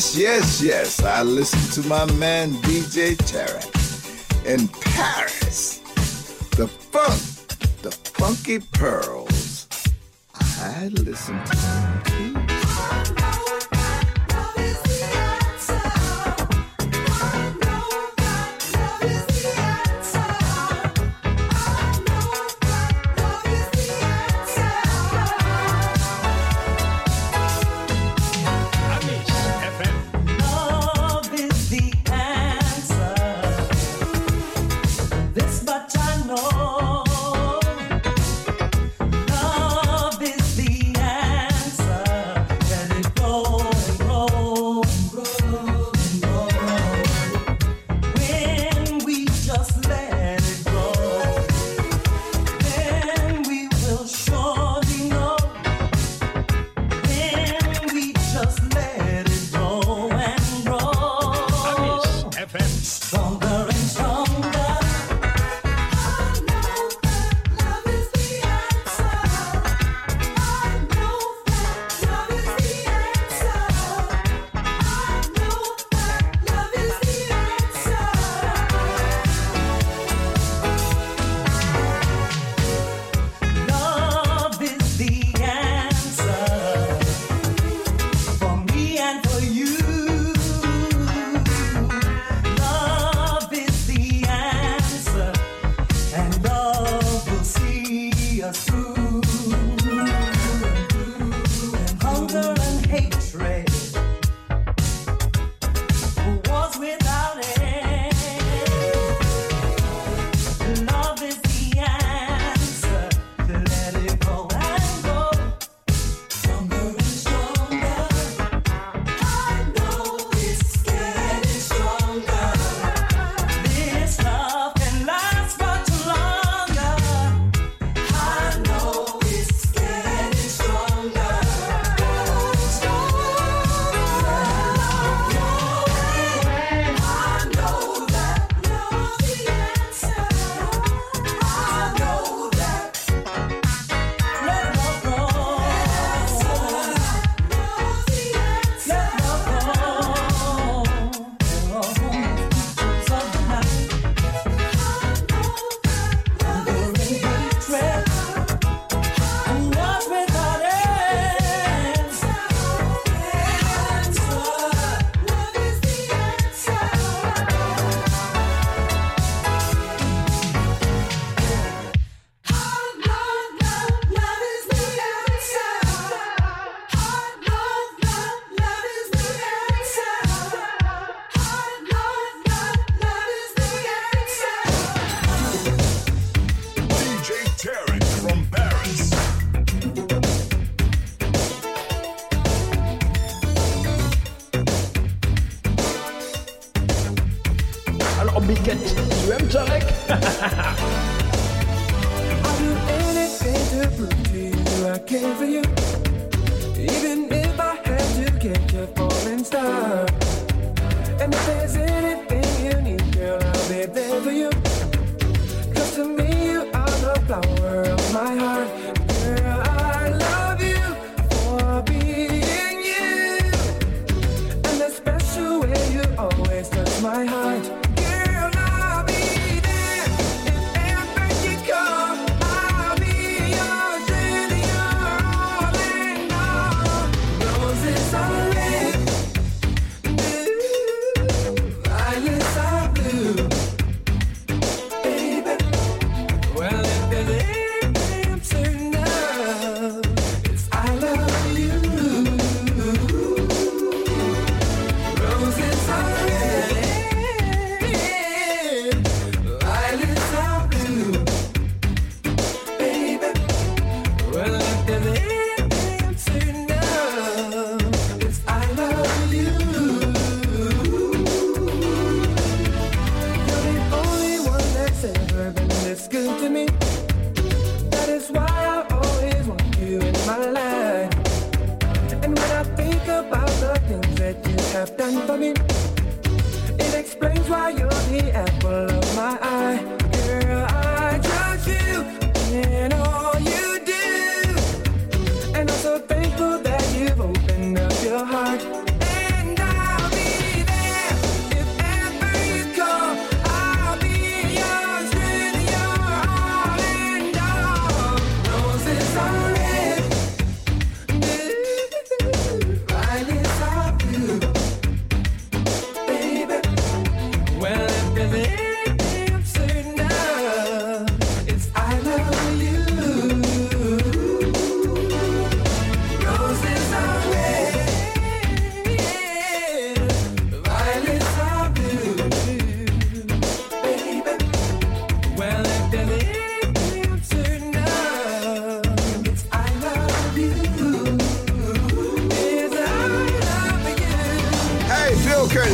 Yes, yes, yes. I listen to my man DJ Tarek in Paris. The funk, the funky pearls. I listen to them too. night.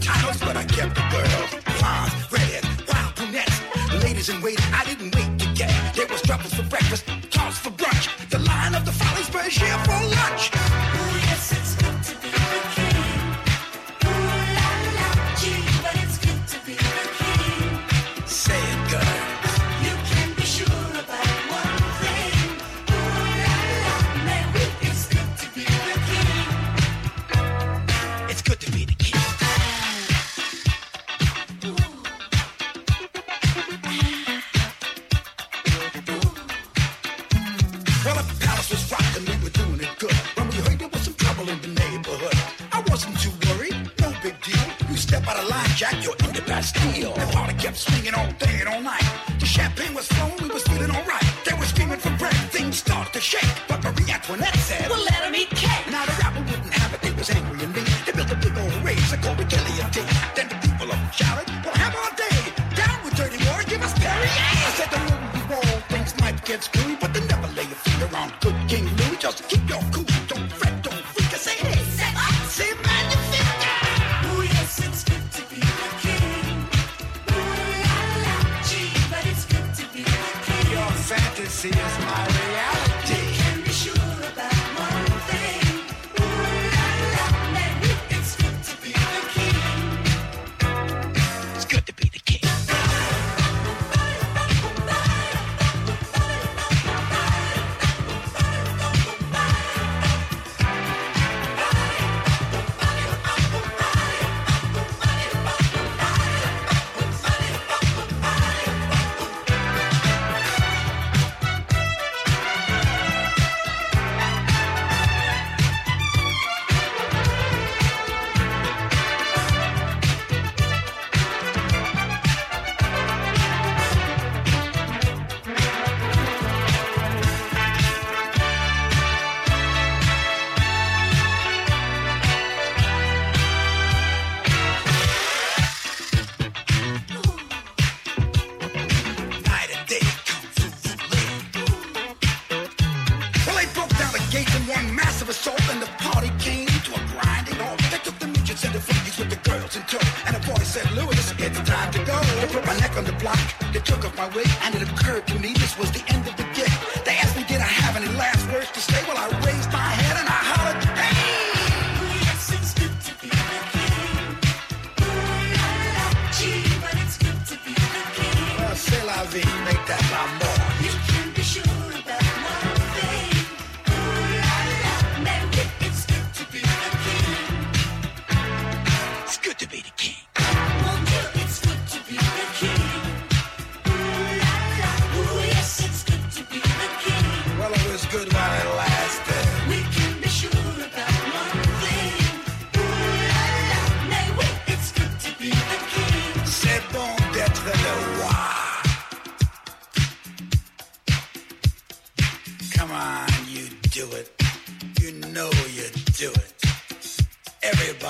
titles, but I kept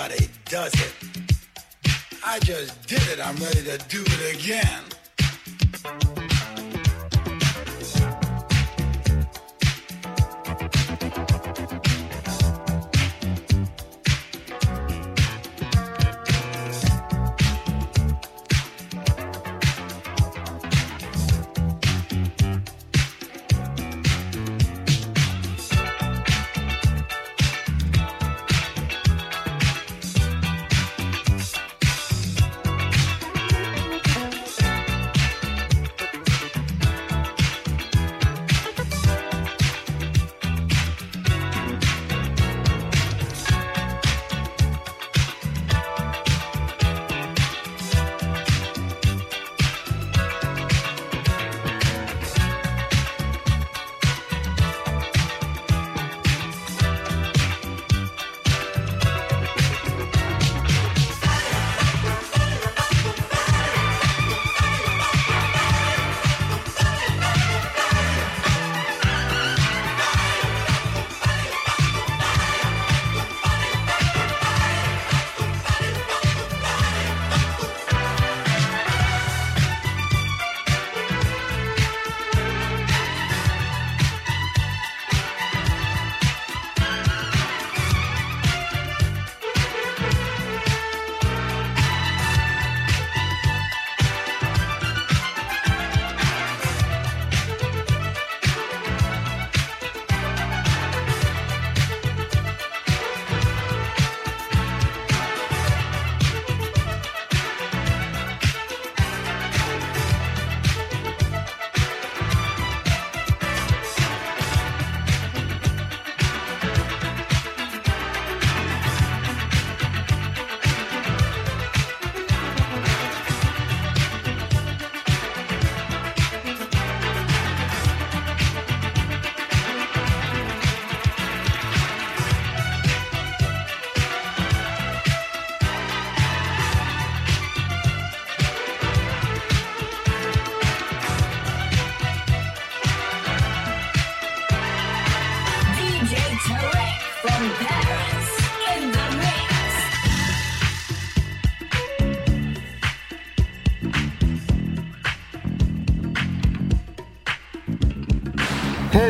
everybody does it. I just did it. I'm ready to do it again.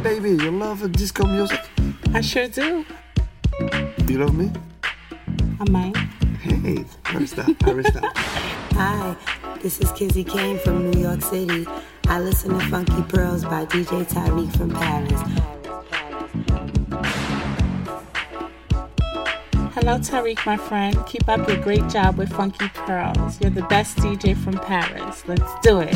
Hey, baby, you love disco music? I sure do. You love me? I might. Hey, Arista, Arista. Hi, this is Kizzy Kane from New York City. I listen to Funky Pearls by DJ Tarek from Paris. Hello, Tarek, my friend. Keep up your great job with Funky Pearls. You're the best DJ from Paris. Let's do it.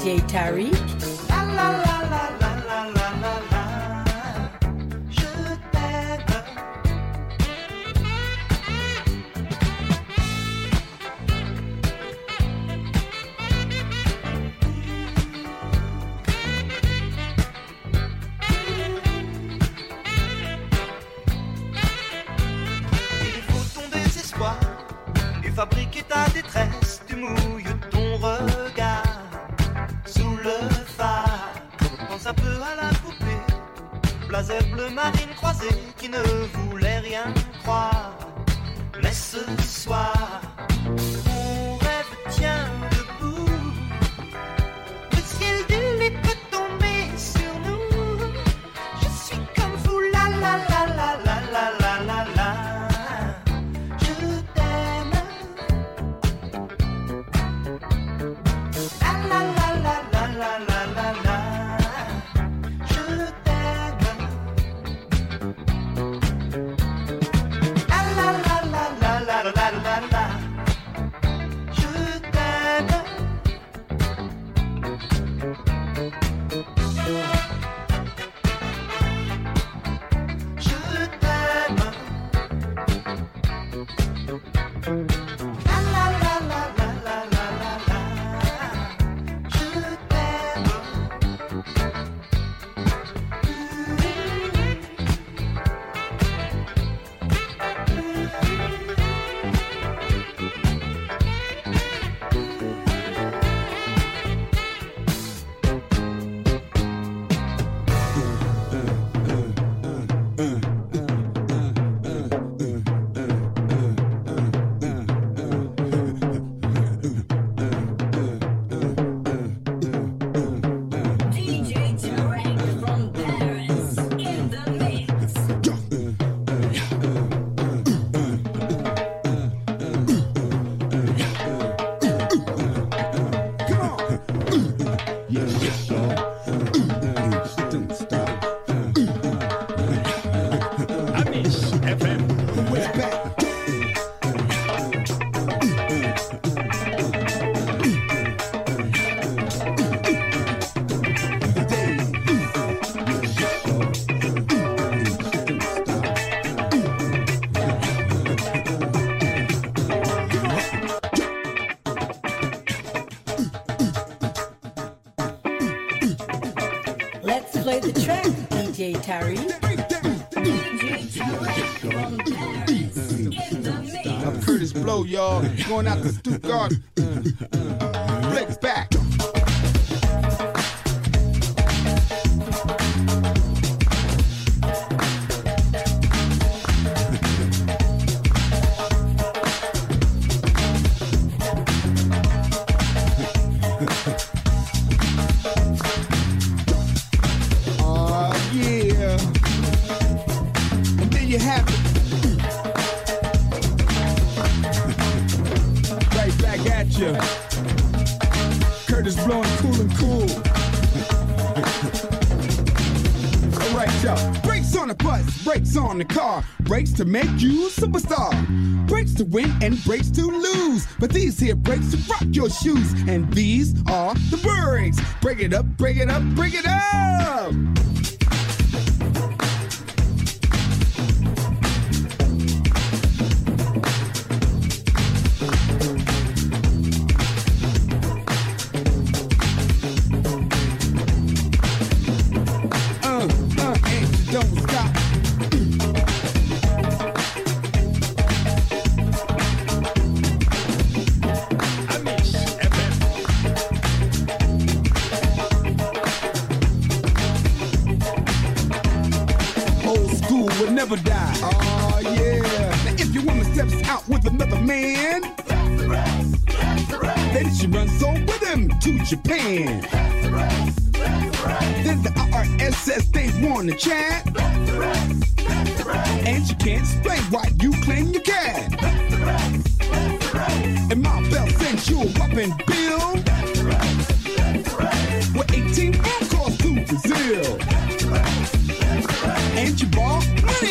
DJ Tarek. J. Terry. I've heard his blow, y'all. Going out to your shoes, and these are the birds. Break it up, break it up, break it up. Money.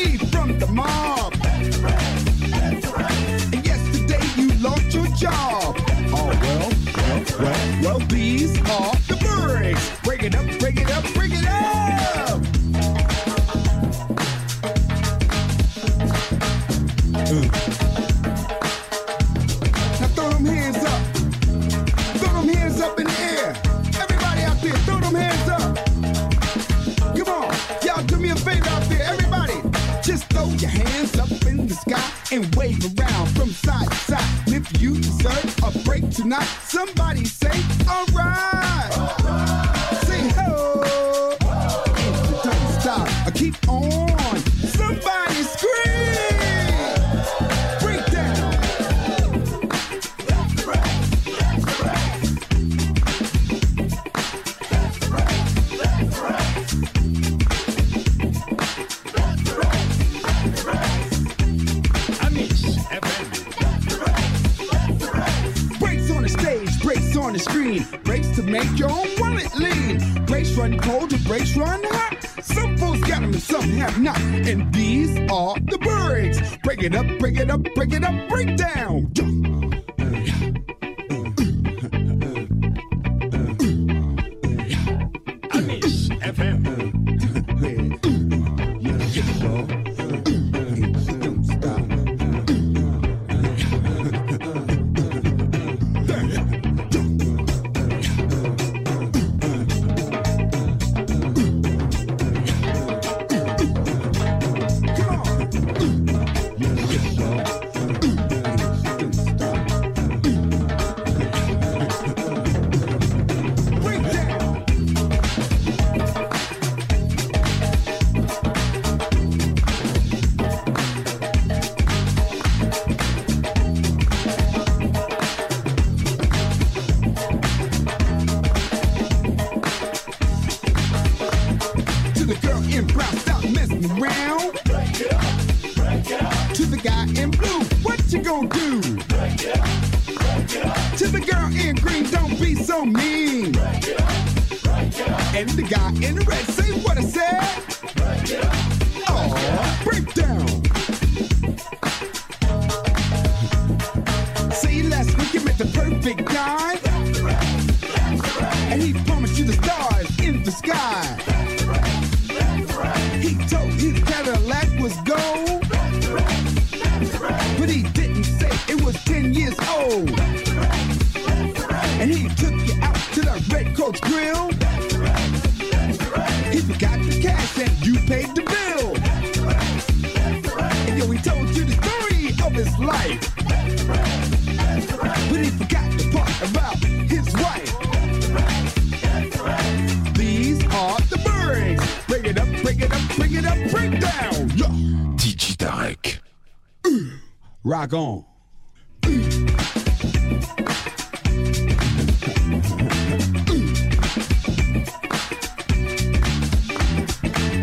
rock on.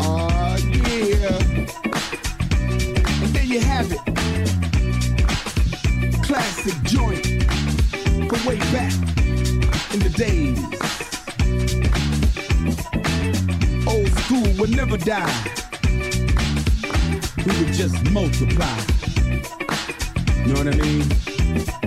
Oh, classic joint from way back in the days. Old school would never die. We would just multiply. You know what I mean?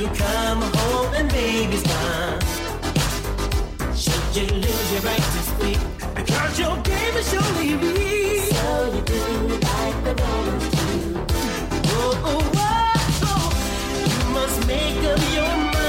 you come home and baby's gone. Should you lose your right to speak? Because your game is surely weak. So you do like the Romans do. Oh, oh, oh, oh. You must make up your mind.